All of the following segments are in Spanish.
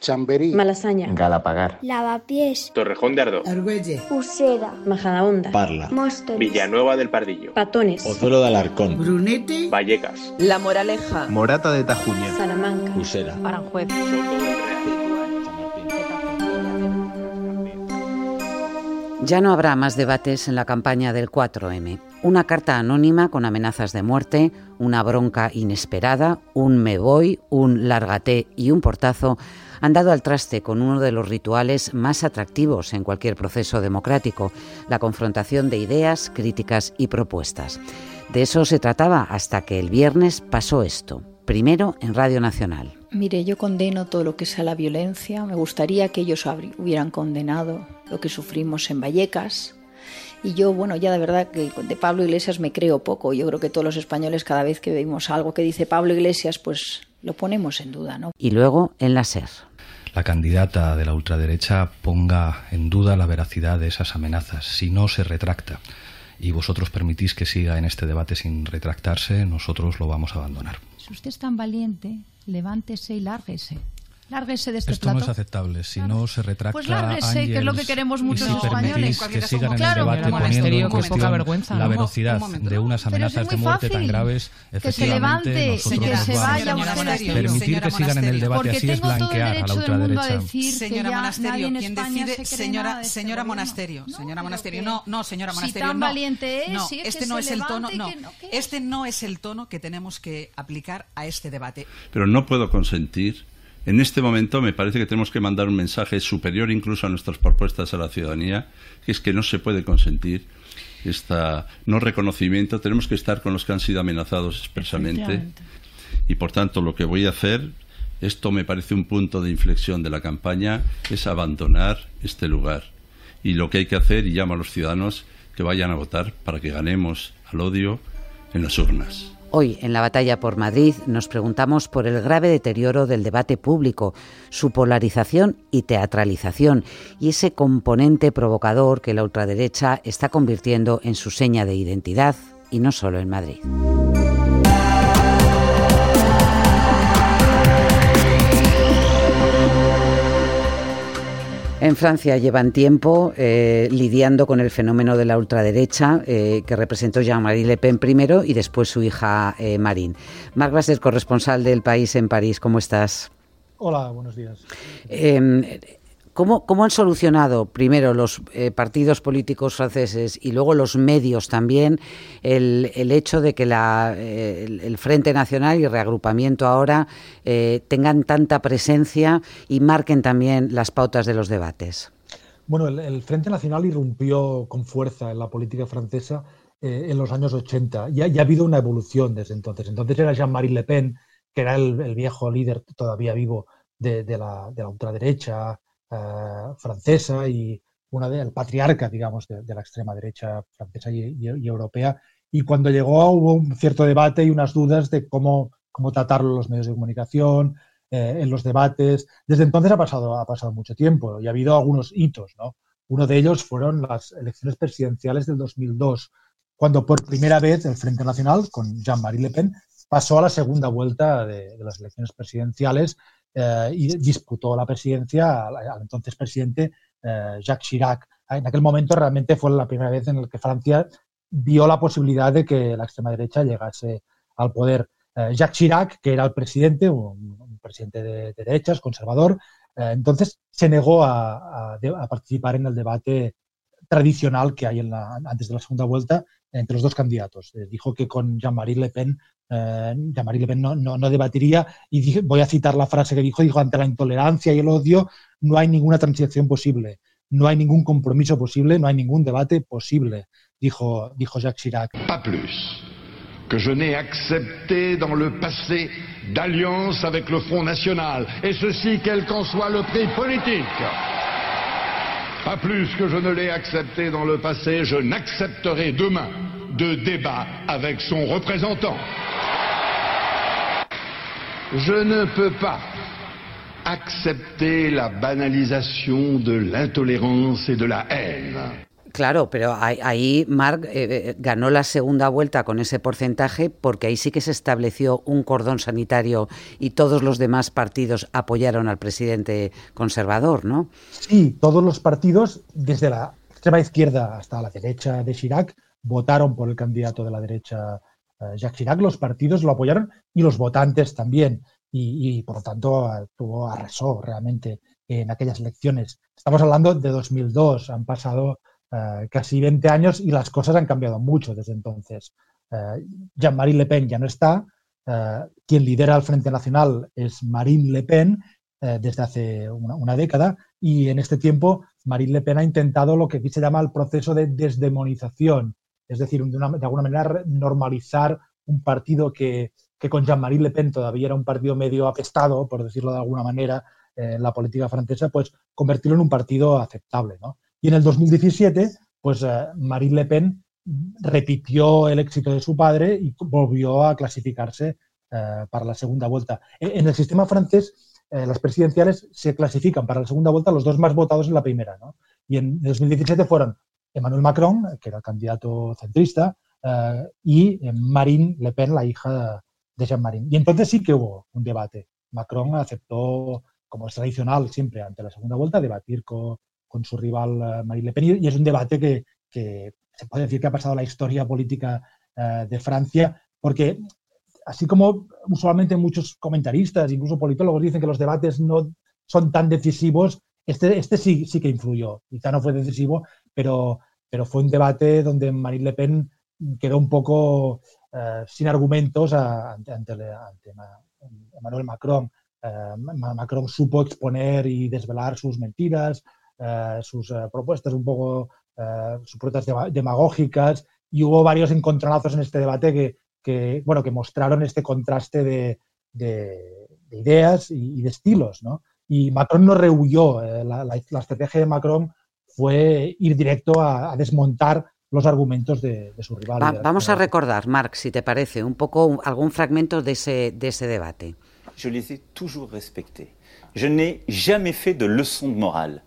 Chamberí, Malasaña, Galapagar, Lavapiés, Torrejón de Ardoz, Argüelle, Usera, Majadahonda, Parla, Móstoles, Villanueva del Pardillo, Patones, Pozuelo de Alarcón, Brunete, Vallecas, La Moraleja, Morata de Tajuña, Salamanca, Usera, Aranjuez. Soto del Real. Ya no habrá más debates en la campaña del 4M. Una carta anónima con amenazas de muerte, una bronca inesperada, un me voy, un lárgate y un portazo han dado al traste con uno de los rituales más atractivos en cualquier proceso democrático, la confrontación de ideas, críticas y propuestas. De eso se trataba hasta que el viernes pasó esto, primero en Radio Nacional. Mire, yo condeno todo lo que sea la violencia. Me gustaría que ellos hubieran condenado lo que sufrimos en Vallecas. Y yo, bueno, ya de verdad que de Pablo Iglesias me creo poco. Yo creo que todos los españoles, cada vez que vemos algo que dice Pablo Iglesias, pues lo ponemos en duda, ¿no? Y luego en la SER. La candidata de la ultraderecha ponga en duda la veracidad de esas amenazas. Si no se retracta y vosotros permitís que siga en este debate sin retractarse, nosotros lo vamos a abandonar. Si usted es tan valiente, levántese y lárguese. Lárguese de este Esto plato. no es aceptable. Si no se retracta, Pues lárguese, que es lo que queremos y muchos si españoles. que sigan en Claro. el debate poniendo Monasterio, en poca vergüenza, la velocidad Un momento. de unas amenazas de muerte tan graves, que se levante, que se vaya usted. Permitir Señora que sigan en el Monasterio. debate Porque así es blanquear a la a ultraderecha. Señora Monasterio, quien decide, señora, señora. Monasterio, No, señora Monasterio, no, no, señora si Monasterio, tan no. valiente es, este no es el tono, no, este no es el tono que tenemos que aplicar a este debate. Pero no puedo consentir. En este momento me parece que tenemos que mandar un mensaje superior incluso a nuestras propuestas a la ciudadanía, que es que no se puede consentir este no reconocimiento. Tenemos que estar con los que han sido amenazados expresamente. Y por tanto, lo que voy a hacer, esto me parece un punto de inflexión de la campaña, es abandonar este lugar. Y lo que hay que hacer, y llamo a los ciudadanos que vayan a votar para que ganemos al odio en las urnas. Hoy, en la batalla por Madrid, nos preguntamos por el grave deterioro del debate público, su polarización y teatralización, y ese componente provocador que la ultraderecha está convirtiendo en su seña de identidad, y no solo en Madrid. En Francia llevan tiempo eh, lidiando con el fenómeno de la ultraderecha eh, que representó Jean-Marie Le Pen primero y después su hija eh, Marine. Marc Basser, corresponsal del país en París, ¿cómo estás? Hola, buenos días. Eh, ¿cómo, ¿Cómo han solucionado primero los eh, partidos políticos franceses y luego los medios también el, el hecho de que la, eh, el, el Frente Nacional y reagrupamiento ahora eh, tengan tanta presencia y marquen también las pautas de los debates? Bueno, el, el Frente Nacional irrumpió con fuerza en la política francesa en los años 80. Ya, ya ha habido una evolución desde entonces. Entonces era Jean-Marie Le Pen, que era el, el viejo líder todavía vivo de, la, de la, ultraderecha eh, francesa y una de, el patriarca, digamos, de, de la extrema derecha francesa y, europea. Y cuando llegó hubo un cierto debate y unas dudas de cómo, cómo tratarlo en los medios de comunicación, eh, en los debates. Desde entonces ha pasado, ha pasado mucho tiempo y ha habido algunos hitos, ¿no? Uno de ellos fueron las elecciones presidenciales del 2002, cuando por primera vez el Frente Nacional, con Jean-Marie Le Pen, pasó a la segunda vuelta de, de las elecciones presidenciales eh, y disputó la presidencia al, entonces presidente eh, Jacques Chirac. En aquel momento realmente fue la primera vez en la que Francia vio la posibilidad de que la extrema derecha llegase al poder. Eh, Jacques Chirac, que era el presidente, un, presidente de, de, derechas, conservador, eh, entonces se negó a, participar en el debate tradicional que hay antes de la segunda vuelta entre los dos candidatos. Eh, dijo que con Jean-Marie Le Pen, eh, Jean-Marie Le Pen no, no, no debatiría y dije, voy a citar la frase que dijo, dijo, ante la intolerancia y el odio no hay ninguna transición posible, no hay ningún compromiso posible, no hay ningún debate posible, dijo, dijo Jacques Chirac. Pas plus que je n'ai accepté dans le passé d'alliance avec le Front National, et ceci quel qu'en soit le prix politique. Pas plus que je ne l'ai accepté dans le passé, je n'accepterai demain de débat avec son représentant. Je ne peux pas accepter la banalisation de l'intolérance et de la haine. Claro, pero ahí, Marc eh, eh, ganó la segunda vuelta con ese porcentaje porque ahí sí que se estableció un cordón sanitario y todos los demás partidos apoyaron al presidente conservador, ¿no? Sí, todos los partidos, desde la extrema izquierda hasta la derecha de Chirac, votaron por el candidato de la derecha, eh, Jacques Chirac. Los partidos lo apoyaron y los votantes también. Y, por lo tanto tuvo arrasó realmente en aquellas elecciones. Estamos hablando de 2002, han pasado eh, casi 20 años y las cosas han cambiado mucho desde entonces. Eh, Jean-Marie Le Pen ya no está, eh, quien lidera el Frente Nacional es Marine Le Pen desde hace una, década y en este tiempo Marine Le Pen ha intentado lo que aquí se llama el proceso de desdemonización, es decir, de, alguna manera normalizar un partido que, que con Jean-Marie Le Pen todavía era un partido medio apestado, por decirlo de alguna manera, en la política francesa, pues convertirlo en un partido aceptable. ¿no? Y en el 2017, pues eh, Marine Le Pen repitió el éxito de su padre y volvió a clasificarse eh, para la segunda vuelta. E, en el sistema francés, eh, las presidenciales se clasifican para la segunda vuelta los dos más votados en la primera. ¿no? Y en 2017 fueron Emmanuel Macron, que era el candidato centrista, y Marine Le Pen, la hija de Jean-Marie. Y entonces sí que hubo un debate. Macron aceptó, como es tradicional siempre ante la segunda vuelta, debatir con, con su rival eh, Marine Le Pen y es un debate que, se puede decir que ha pasado a la historia política eh, de Francia, porque así como usualmente muchos comentaristas, incluso politólogos, dicen que los debates no son tan decisivos, este, este sí, sí que influyó. Quizá no fue decisivo, pero, pero fue un debate donde Marine Le Pen quedó un poco eh, sin argumentos ante, ante, Emmanuel Macron. Macron supo exponer y desvelar sus mentiras, sus eh, propuestas un poco, eh, sus propuestas demagógicas y hubo varios encontronazos en este debate que, que bueno, que mostraron este contraste de, de, ideas y, de estilos, ¿no? Y Macron no rehuyó, la, la, estrategia de Macron fue ir directo a, a desmontar los argumentos de, de su rival. vamos a recordar, Marc, si te parece, un poco algún fragmento de ese, de ese debate. Je les ai toujours respectés. Je n'ai jamais fait de leçon de morale.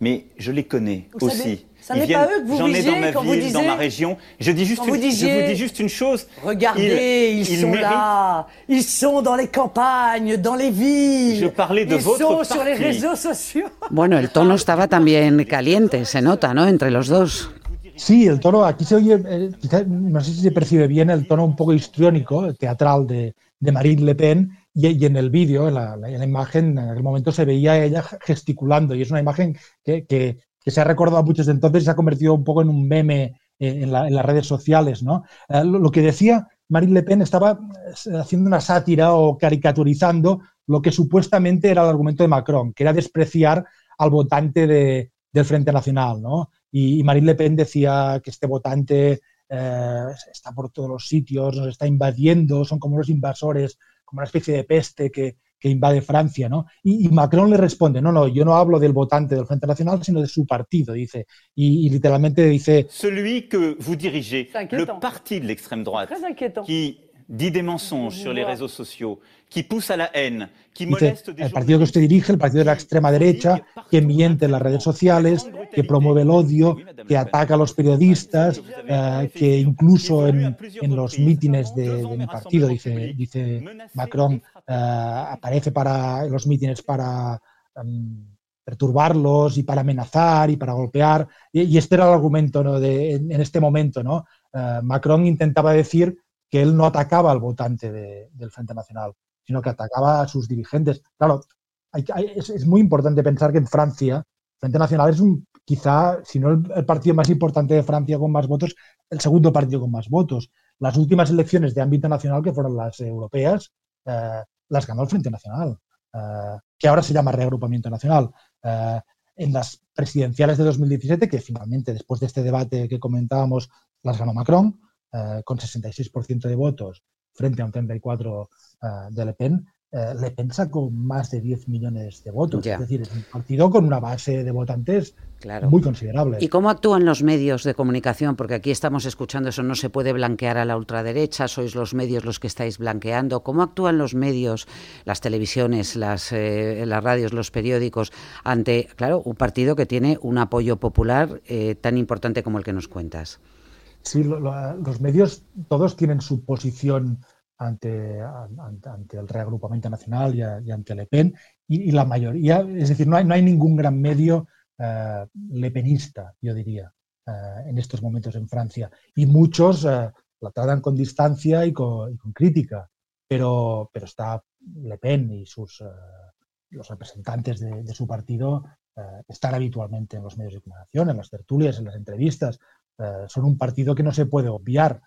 Mais je les connais vous aussi. Savez, ça n'est pas eux que vous visiez dans ma quand ville, vous disiez, dans ma région. Je dis juste, une, vous disiez, je vous dis juste une chose. Regardez, ils, ils sont méritent... là, ils sont dans les campagnes, dans les villes. Je parlais de ils votre sont parti. sur les réseaux sociaux. Bueno, el tono estaba también caliente, se nota, ¿no? Entre los dos. Sí, el tono, aquí se oye, eh, quizá, no sé si se percibe bien el tono un poco histriónico, teatral de, de Marine Le Pen, y, y en el vídeo, en la, en la, imagen, en aquel momento se veía ella gesticulando, y es una imagen que, que, que se ha recordado a muchos de entonces y se ha convertido un poco en un meme eh, en, la, en, las redes sociales. ¿no? Eh, lo, lo, que decía Marine Le Pen estaba eh, haciendo una sátira o caricaturizando lo que supuestamente era el argumento de Macron, que era despreciar al votante de, del Frente Nacional. ¿no? Y, y, Marine Le Pen decía que este votante eh, está por todos los sitios, nos está invadiendo, son como los invasores, como una especie de peste que, que invade Francia, ¿no? Y, y, Macron le responde, no, no, yo no hablo del votante del Frente Nacional, sino de su partido, dice. Y, y literalmente dice... Celui que vous dirigez, le parti de l'extrême droite, qui dit des mensonges sur les réseaux sociaux, qui pousse à la haine, qui moleste des el partido que usted dirige, el partido de la extrema derecha, que miente en las redes sociales, que promueve el odio, que ataca a los periodistas, eh, que incluso en, en los mítines de, de, mi partido, dice, dice Macron, eh, aparece para en los mítines para um, perturbarlos y para amenazar y para golpear. Y, y este era el argumento ¿no? de, en, en, este momento. ¿no? Uh, Macron intentaba decir que él no atacaba al votante de, del Frente Nacional, sino que atacaba a sus dirigentes. Claro, hay, hay, es, es, muy importante pensar que en Francia, Frente Nacional es un, quizá, si no el, el, partido más importante de Francia con más votos, el segundo partido con más votos. Las últimas elecciones de ámbito nacional, que fueron las europeas, eh, las ganó el Frente Nacional, eh, que ahora se llama Reagrupamiento Nacional. Eh, en las presidenciales de 2017, que finalmente, después de este debate que comentábamos, las ganó Macron, Uh, con 66% de votos frente a un 34% uh, de Le Pen, eh, Le Pen sacó más de 10 millones de votos. Es decir, es un partido con una base de votantes muy considerable. ¿Y cómo actúan los medios de comunicación? Porque aquí estamos escuchando eso, no se puede blanquear a la ultraderecha, sois los medios los que estáis blanqueando. ¿Cómo actúan los medios, las televisiones, las, eh, las radios, los periódicos, ante, claro, un partido que tiene un apoyo popular eh, tan importante como el que nos cuentas? Sí, los medios todos tienen su posición ante, ante, el reagrupamiento nacional y, ante Le Pen, y, la mayoría, es decir, no hay, no hay ningún gran medio uh, lepenista, yo diría, uh, en estos momentos en Francia. Y muchos uh, la tratan con distancia y con, y con, crítica, pero, pero está Le Pen y sus, los representantes de, de su partido están habitualmente en los medios de comunicación, en las tertulias, en las entrevistas. Son un partido que no se puede obviar.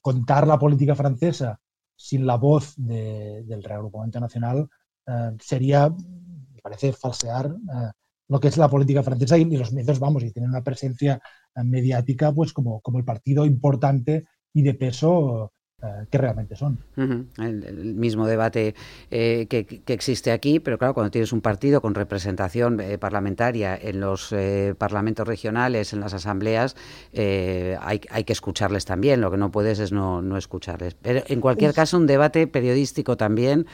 contar la política francesa sin la voz del reagrupamiento nacional eh, sería, me parece, falsear eh, lo que es la política francesa y, los medios, vamos, y tienen una presencia eh, mediática pues como, como el partido importante y de peso eh, que realmente son. el, mismo debate eh, que, existe aquí, pero claro, cuando tienes un partido con representación eh, parlamentaria en los parlamentos regionales, en las asambleas, hay, hay, que escucharles también. Lo que no puedes es no, no escucharles. Pero en cualquier caso, un debate periodístico también,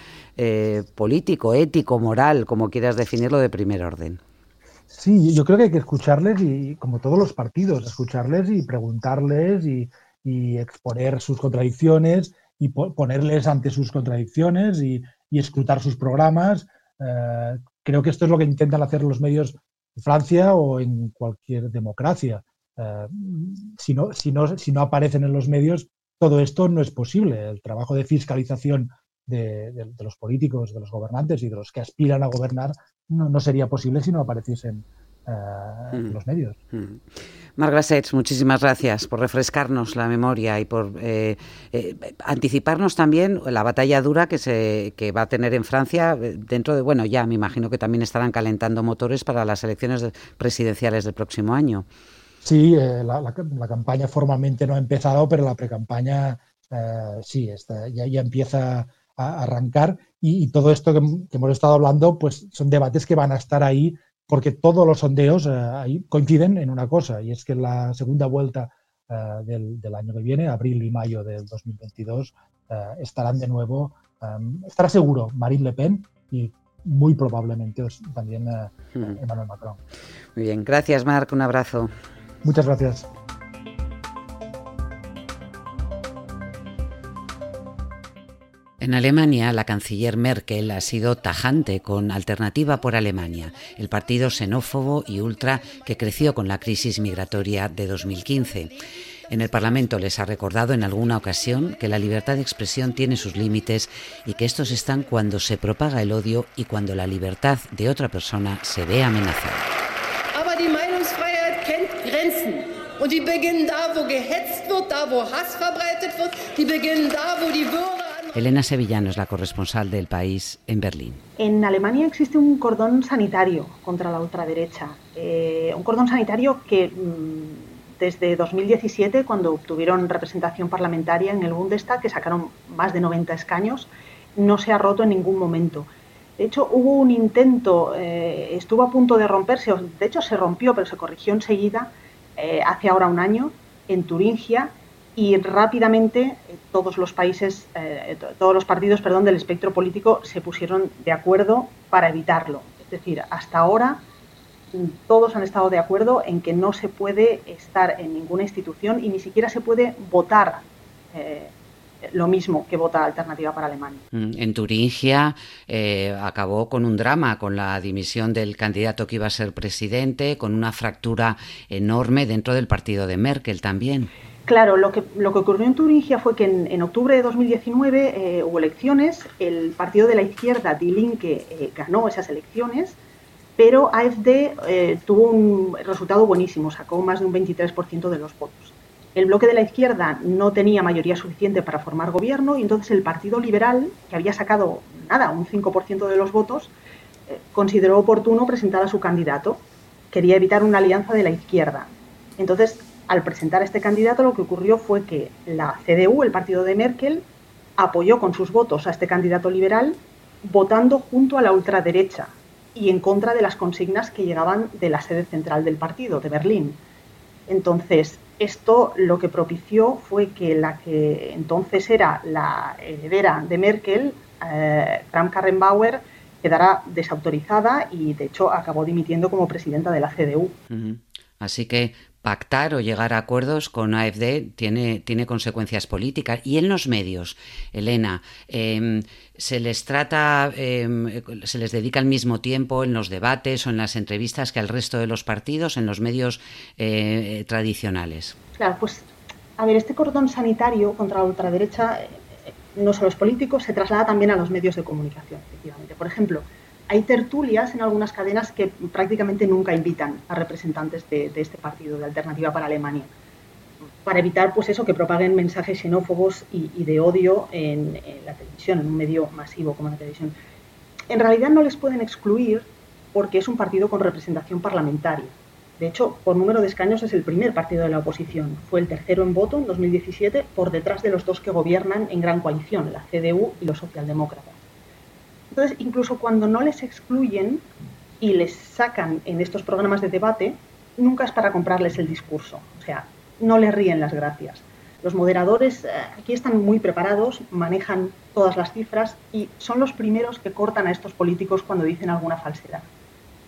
político, ético, moral, como quieras definirlo, de primer orden. Sí, yo creo que hay que escucharles y, como todos los partidos, escucharles y preguntarles y, y exponer sus contradicciones y ponerles ante sus contradicciones y, y escrutar sus programas. Eh, creo que esto es lo que intentan hacer los medios en Francia o en cualquier democracia. Eh, si, no, si, no, si no aparecen en los medios, todo esto no es posible. El trabajo de fiscalización de, de, los políticos, de los gobernantes y de los que aspiran a gobernar no, no sería posible si no apareciesen uh, mm. los medios. Mm. Muchísimas gracias por refrescarnos la memoria y por eh, eh, anticiparnos también la batalla dura que se que va a tener en Francia eh, dentro de bueno ya me imagino que también estarán calentando motores para las elecciones presidenciales del próximo año. Sí, la, campaña formalmente no ha empezado, pero la precampaña sí está, ya, ya empieza a arrancar y, y todo esto que, que, hemos estado hablando, pues son debates que van a estar ahí porque todos los sondeos eh, coinciden en una cosa, y es que en la segunda vuelta eh, del, año que viene, abril y mayo del 2022, eh, estarán de nuevo, estará seguro Marine Le Pen y muy probablemente también hmm. Emmanuel Macron. Muy bien, gracias Marc, un abrazo. Muchas gracias. En Alemania, la canciller Merkel ha sido tajante con Alternativa por Alemania, el partido xenófobo y ultra que creció con la crisis migratoria de 2015. En el Parlamento les ha recordado en alguna ocasión que la libertad de expresión tiene sus límites y que estos están cuando se propaga el odio y cuando la libertad de otra persona se ve amenazada. Elena Sevillano es la corresponsal del país en Berlín. En Alemania existe un cordón sanitario contra la ultraderecha. Eh, un cordón sanitario que mm, desde 2017, cuando obtuvieron representación parlamentaria en el Bundestag, que sacaron más de 90 escaños, no se ha roto en ningún momento. De hecho, hubo un intento, eh, estuvo a punto de romperse, de hecho se rompió, pero se corrigió enseguida, eh, hace ahora un año, en Turingia, y rápidamente eh, todos los países, eh, todos los partidos perdón, del espectro político se pusieron de acuerdo para evitarlo. Es decir, hasta ahora mm, todos han estado de acuerdo en que no se puede estar en ninguna institución y ni siquiera se puede votar eh, lo mismo que vota Alternativa para Alemania. Mm, en Turingia acabó con un drama, con la dimisión del candidato que iba a ser presidente, con una fractura enorme dentro del partido de Merkel también. Claro, lo que, lo que ocurrió en Turingia fue que en, octubre de 2019 eh, hubo elecciones, el partido de la izquierda, Die Linke, eh, ganó esas elecciones, pero AfD eh, tuvo un resultado buenísimo, sacó más de un 23% de los votos. El bloque de la izquierda no tenía mayoría suficiente para formar gobierno y entonces el Partido Liberal, que había sacado nada, un 5% de los votos, consideró oportuno presentar a su candidato. Quería evitar una alianza de la izquierda. Entonces al presentar a este candidato lo que ocurrió fue que la CDU, el partido de Merkel, apoyó con sus votos a este candidato liberal votando junto a la ultraderecha y en contra de las consignas que llegaban de la sede central del partido, de Berlín. Entonces, esto lo que propició fue que la que entonces era la heredera de Merkel, eh, Kramp-Karrenbauer, quedara desautorizada y, de hecho, acabó dimitiendo como presidenta de la CDU. Así que pactar o llegar a acuerdos con AFD tiene, tiene consecuencias políticas. Y en los medios, Elena, em, ¿se les trata, em, se les dedica al mismo tiempo en los debates o en las entrevistas que al resto de los partidos, en los medios eh, tradicionales? Claro, pues, a ver, este cordón sanitario contra la ultraderecha, eh, no solo es político, se traslada también a los medios de comunicación, efectivamente. Por ejemplo, hay tertulias en algunas cadenas que prácticamente nunca invitan a representantes de, este partido, de Alternativa para Alemania, para evitar pues eso, que propaguen mensajes xenófobos y, de odio en, la televisión, en un medio masivo como la televisión. En realidad no les pueden excluir porque es un partido con representación parlamentaria. De hecho, por número de escaños es el primer partido de la oposición. Fue el tercero en voto en 2017 por detrás de los dos que gobiernan en gran coalición, la CDU y los socialdemócratas. Entonces, incluso cuando no les excluyen y les sacan en estos programas de debate, nunca es para comprarles el discurso. O sea, no les ríen las gracias. Los moderadores eh, aquí están muy preparados, manejan todas las cifras y son los primeros que cortan a estos políticos cuando dicen alguna falsedad.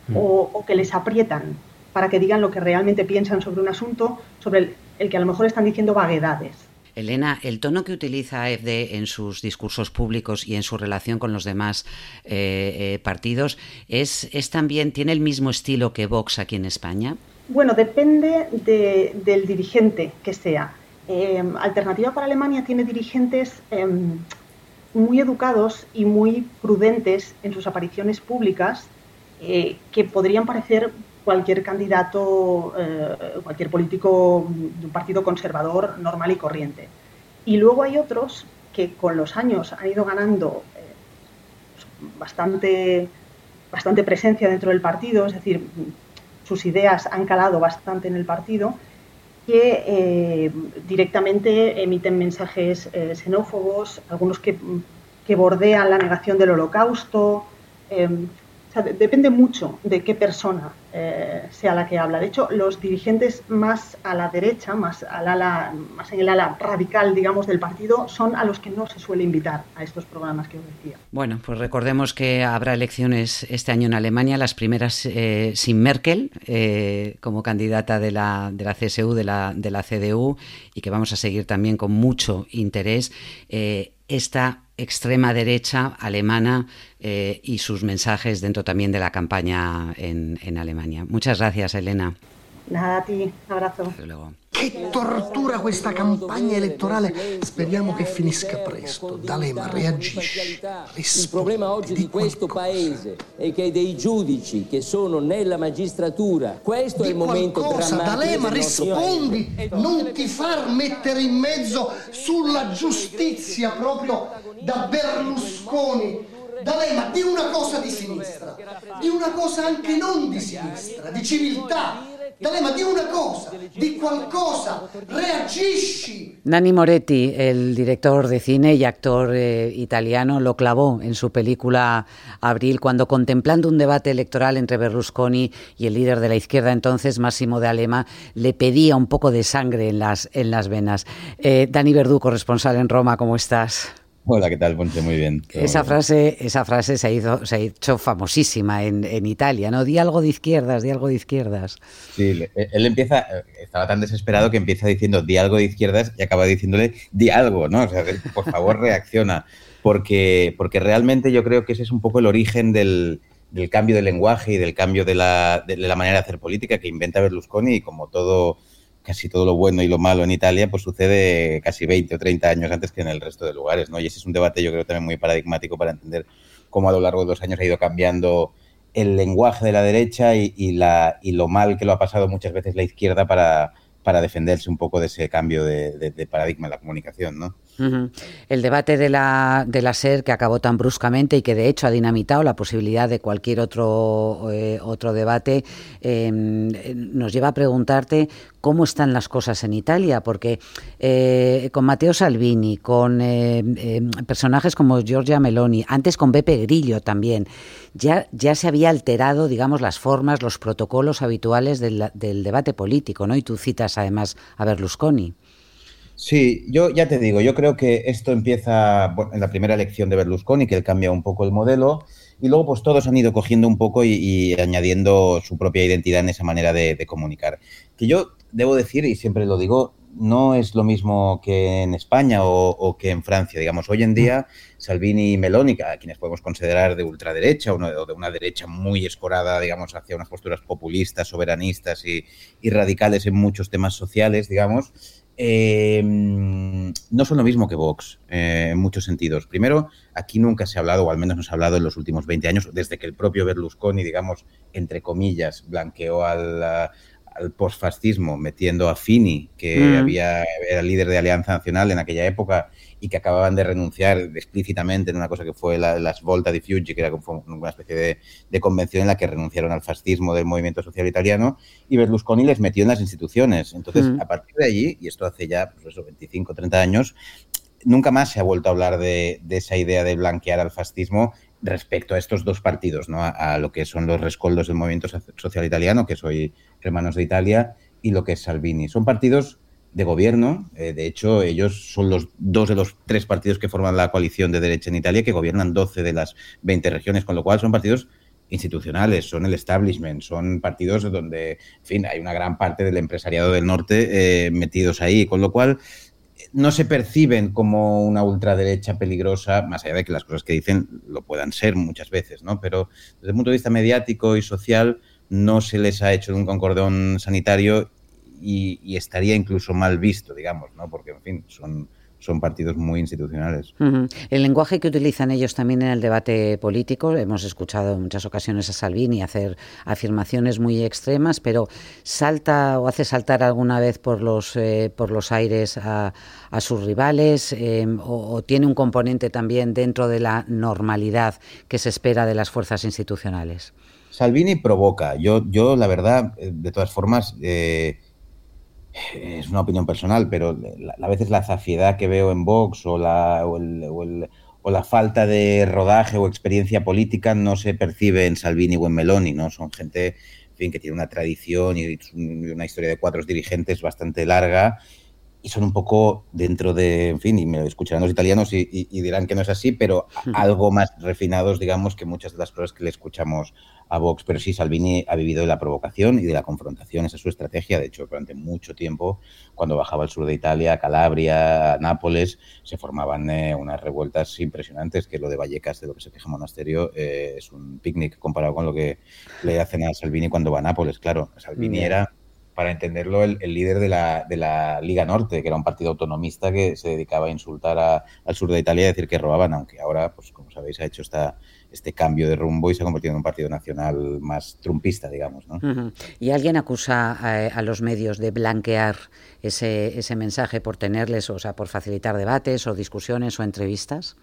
Mm. O, que les aprietan para que digan lo que realmente piensan sobre un asunto sobre el que a lo mejor están diciendo vaguedades. Elena, el tono que utiliza AFD en sus discursos públicos y en su relación con los demás eh, eh, partidos es, es, también tiene el mismo estilo que Vox aquí en España. Bueno, depende del dirigente que sea. Em, Alternativa para Alemania tiene dirigentes em, muy educados y muy prudentes en sus apariciones públicas eh, que podrían parecer cualquier candidato, eh, cualquier político de un partido conservador normal y corriente. Y luego hay otros que con los años han ido ganando eh, bastante, bastante presencia dentro del partido, es decir, sus ideas han calado bastante en el partido, que eh, directamente emiten mensajes xenófobos, algunos que, que, bordean la negación del holocausto, depende mucho de qué persona eh, sea la que habla. De hecho, los dirigentes más a la derecha, más, al ala, más en el ala radical, digamos, del partido, son a los que no se suele invitar a estos programas que os decía. Bueno, pues recordemos que habrá elecciones este año en Alemania, las primeras eh, sin Merkel eh, como candidata de la, de la CSU, de la, de la CDU, y que vamos a seguir también con mucho interés esta extrema derecha alemana eh, y sus mensajes dentro también de la campaña en, en Alemania. Muchas gracias, Elena. Nada a ti, abrazo. Che tortura questa campagna elettorale. Speriamo che finisca presto. D'Alema reagisci. Il problema oggi di, questo paese è che dei giudici che sono nella magistratura, questo di è il momento qualcosa, drammatico D'Alema, rispondi, non ti far mettere in mezzo sulla giustizia proprio da Berlusconi. D'Alema, di una cosa di sinistra, di una cosa anche non di sinistra, di civiltà D'Alema, di una cosa, di qualcosa, reagisci. Nanni Moretti, el director de cine y actor eh, italiano, lo clavó en su película Abril cuando contemplando un debate electoral entre Berlusconi y el líder de la izquierda entonces, Massimo de Alema, le pedía un poco de sangre en las, en las venas. Eh, Dani Verdú, corresponsal en Roma, ¿cómo estás? Hola, ¿qué tal, Ponce? Muy bien. Esa frase, esa frase se, ha hecho famosísima en, en, Italia, ¿no? Di algo de izquierdas, di algo de izquierdas. Sí, él empieza, estaba tan desesperado que empieza diciendo di algo de izquierdas y acaba diciéndole di algo, ¿no? O sea, por favor, reacciona. Porque, porque realmente yo creo que ese es un poco el origen del, del cambio de lenguaje y del cambio de la, de la manera de hacer política que inventa Berlusconi y como todo casi todo lo bueno y lo malo en Italia, pues sucede casi 20 o 30 años antes que en el resto de lugares, ¿no? Y ese es un debate yo creo también muy paradigmático para entender cómo a lo largo de los años ha ido cambiando el lenguaje de la derecha y, la, y lo mal que lo ha pasado muchas veces la izquierda para, para defenderse un poco de ese cambio de, paradigma en la comunicación, ¿no? El debate de la, de la SER que acabó tan bruscamente y que de hecho ha dinamitado la posibilidad de cualquier otro, eh, otro debate em, nos lleva a preguntarte cómo están las cosas en Italia, porque eh, con Matteo Salvini, con eh, em, personajes como Giorgia Meloni, antes con Beppe Grillo también, ya, ya se había alterado, digamos, las formas, los protocolos habituales del, del debate político, ¿no? Y tú citas además a Berlusconi. Sí, yo ya te digo, yo creo que esto empieza en la primera elección de Berlusconi, que él cambia un poco el modelo, y luego pues todos han ido cogiendo un poco y, añadiendo su propia identidad en esa manera de, comunicar. Que yo debo decir, y siempre lo digo, no es lo mismo que en España o, que en Francia. Digamos, hoy en día Salvini y Meloni, a quienes podemos considerar de ultraderecha o de una derecha muy escorada, digamos, hacia unas posturas populistas, soberanistas y, y radicales en muchos temas sociales, digamos, eh, no son lo mismo que Vox eh, en muchos sentidos. Primero, aquí nunca se ha hablado, o al menos no se ha hablado en los últimos 20 años, desde que el propio Berlusconi, digamos, entre comillas, blanqueó al, al postfascismo metiendo a Fini, que mm. había, era líder de Alianza Nacional en aquella época y que acababan de renunciar explícitamente en una cosa que fue la, las Volta di Fiuggi, que era una especie de, convención en la que renunciaron al fascismo del movimiento social italiano, y Berlusconi les metió en las instituciones. Entonces, mm. a partir de allí, y esto hace ya pues eso, 25, 30 años, nunca más se ha vuelto a hablar de, esa idea de blanquear al fascismo respecto a estos dos partidos, ¿no? a, lo que son los rescoldos del movimiento social italiano, que soy Hermanos de Italia, y lo que es Salvini. Son partidos de gobierno. Eh, de hecho, ellos son los dos de los tres partidos que forman la coalición de derecha en Italia, que gobiernan 12 de las 20 regiones, con lo cual son partidos institucionales, son el establishment, son partidos donde, en fin, hay una gran parte del empresariado del norte eh, metidos ahí, con lo cual no se perciben como una ultraderecha peligrosa, más allá de que las cosas que dicen lo puedan ser muchas veces, ¿no? Pero desde el punto de vista mediático y social no se les ha hecho un cordón sanitario y, estaría incluso mal visto, digamos, ¿no? Porque, en fin, son, son partidos muy institucionales. El lenguaje que utilizan ellos también en el debate político, hemos escuchado en muchas ocasiones a Salvini hacer afirmaciones muy extremas, pero salta o hace saltar alguna vez por los, eh, por los aires a, sus rivales em, o, tiene un componente también dentro de la normalidad que se espera de las fuerzas institucionales. Salvini provoca. Yo, yo la verdad, eh, de todas formas, eh, es una opinión personal, pero a veces la zafiedad que veo en Vox o la, o, la falta de rodaje o experiencia política no se percibe en Salvini o en Meloni, ¿no? Son gente, fin, que tiene una tradición y una historia de cuatro dirigentes bastante larga y son un poco dentro de, en fin, y me escucharán los italianos y, dirán que no es así, pero algo más refinados, digamos, que muchas de las cosas que le escuchamos a Vox. Pero sí, Salvini ha vivido de la provocación y de la confrontación, esa es su estrategia. De hecho, durante mucho tiempo, cuando bajaba al sur de Italia, Calabria, Nápoles, se formaban eh, unas revueltas impresionantes, que lo de Vallecas, de lo que se queja Monasterio, eh, es un picnic comparado con lo que le hacen a Salvini cuando va a Nápoles. Claro, Salvini era para entenderlo, el, líder de la, de la, Liga Norte, que era un partido autonomista que se dedicaba a insultar al sur de Italia y decir que robaban, aunque ahora, pues como sabéis, ha hecho esta, este cambio de rumbo y se ha convertido en un partido nacional más trumpista, digamos. ¿Y alguien acusa a, los medios de blanquear ese, ese mensaje por tenerles, o sea, por facilitar debates o discusiones o entrevistas?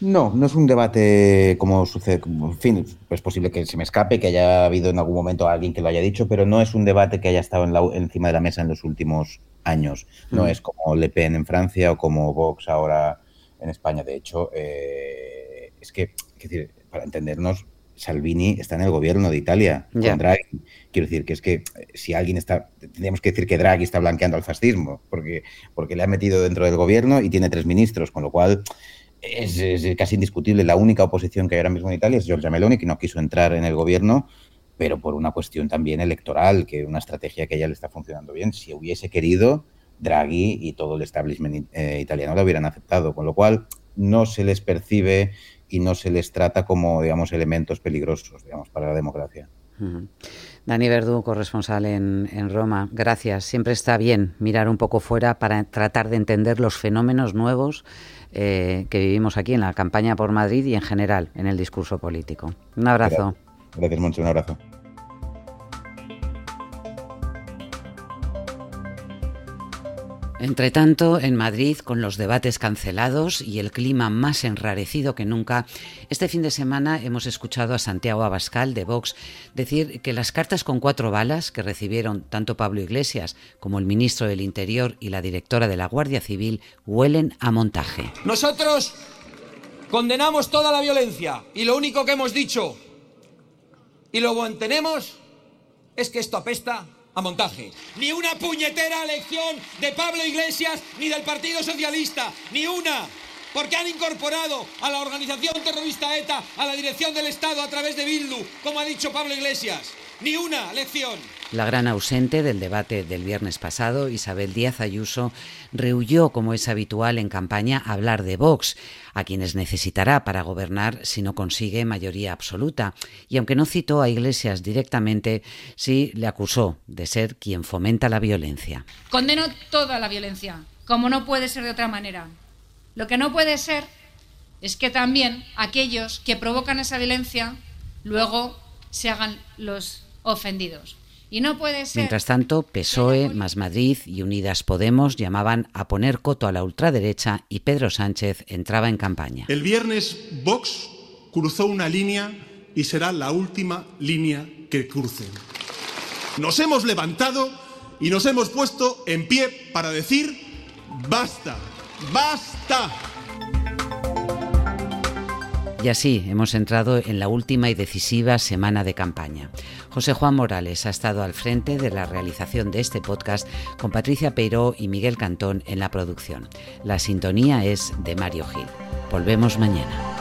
No, no es un debate como sucede, en fin, es posible que se me escape, que haya habido en algún momento alguien que lo haya dicho, pero no es un debate que haya estado encima de la mesa en los últimos años. No mm. es como Le Pen en Francia o como Vox ahora en España. De hecho, eh, es que, decir, para entendernos, Salvini está en el gobierno de Italia con Draghi. Quiero decir que es que si alguien está, tendríamos que decir que Draghi está blanqueando al fascismo, porque, porque le ha metido dentro del gobierno y tiene tres ministros, con lo cual es, casi indiscutible. La única oposición que hay ahora mismo en Italia es Giorgia Meloni, que no quiso entrar en el gobierno, pero por una cuestión también electoral, que una estrategia que a ella le está funcionando bien. Si hubiese querido, Draghi y todo el establishment eh, italiano lo hubieran aceptado, con lo cual no se les percibe y no se les trata como, digamos, elementos peligrosos, digamos, para la democracia. Dani Verdú, corresponsal en, Roma, gracias. Siempre está bien mirar un poco fuera para tratar de entender los fenómenos nuevos eh, que vivimos aquí en la campaña por Madrid y en general en el discurso político. Un abrazo. Gracias, mucho, un abrazo. Entre tanto, en Madrid, con los debates cancelados y el clima más enrarecido que nunca, este fin de semana hemos escuchado a Santiago Abascal de Vox decir que las cartas con cuatro balas que recibieron tanto Pablo Iglesias como el ministro del Interior y la directora de la Guardia Civil huelen a montaje. Nosotros condenamos toda la violencia y lo único que hemos dicho y lo mantenemos es que esto apesta a montaje. Ni una puñetera elección de Pablo Iglesias ni del Partido Socialista, ni una. Porque han incorporado a la organización terrorista ETA a la dirección del Estado a través de Bildu, como ha dicho Pablo Iglesias. Ni una lección. La gran ausente del debate del viernes pasado, Isabel Díaz Ayuso, rehuyó, como es habitual en campaña, hablar de Vox, a quienes necesitará para gobernar si no consigue mayoría absoluta. Y aunque no citó a Iglesias directamente, sí le acusó de ser quien fomenta la violencia. Condeno toda la violencia, como no puede ser de otra manera. Lo que no puede ser es que también aquellos que provocan esa violencia luego se hagan los ofendidos. Y no puede ser. Mientras tanto, PSOE, Más Madrid y Unidas Podemos llamaban a poner coto a la ultraderecha y Pedro Sánchez entraba en campaña. El viernes Vox cruzó una línea y será la última línea que crucen. Nos hemos levantado y nos hemos puesto en pie para decir basta, basta. Y así hemos entrado en la última y decisiva semana de campaña. José Juan Morales ha estado al frente de la realización de este podcast con Patricia Peiró y Miguel Cantón en la producción. La sintonía es de Mario Gil. Volvemos mañana.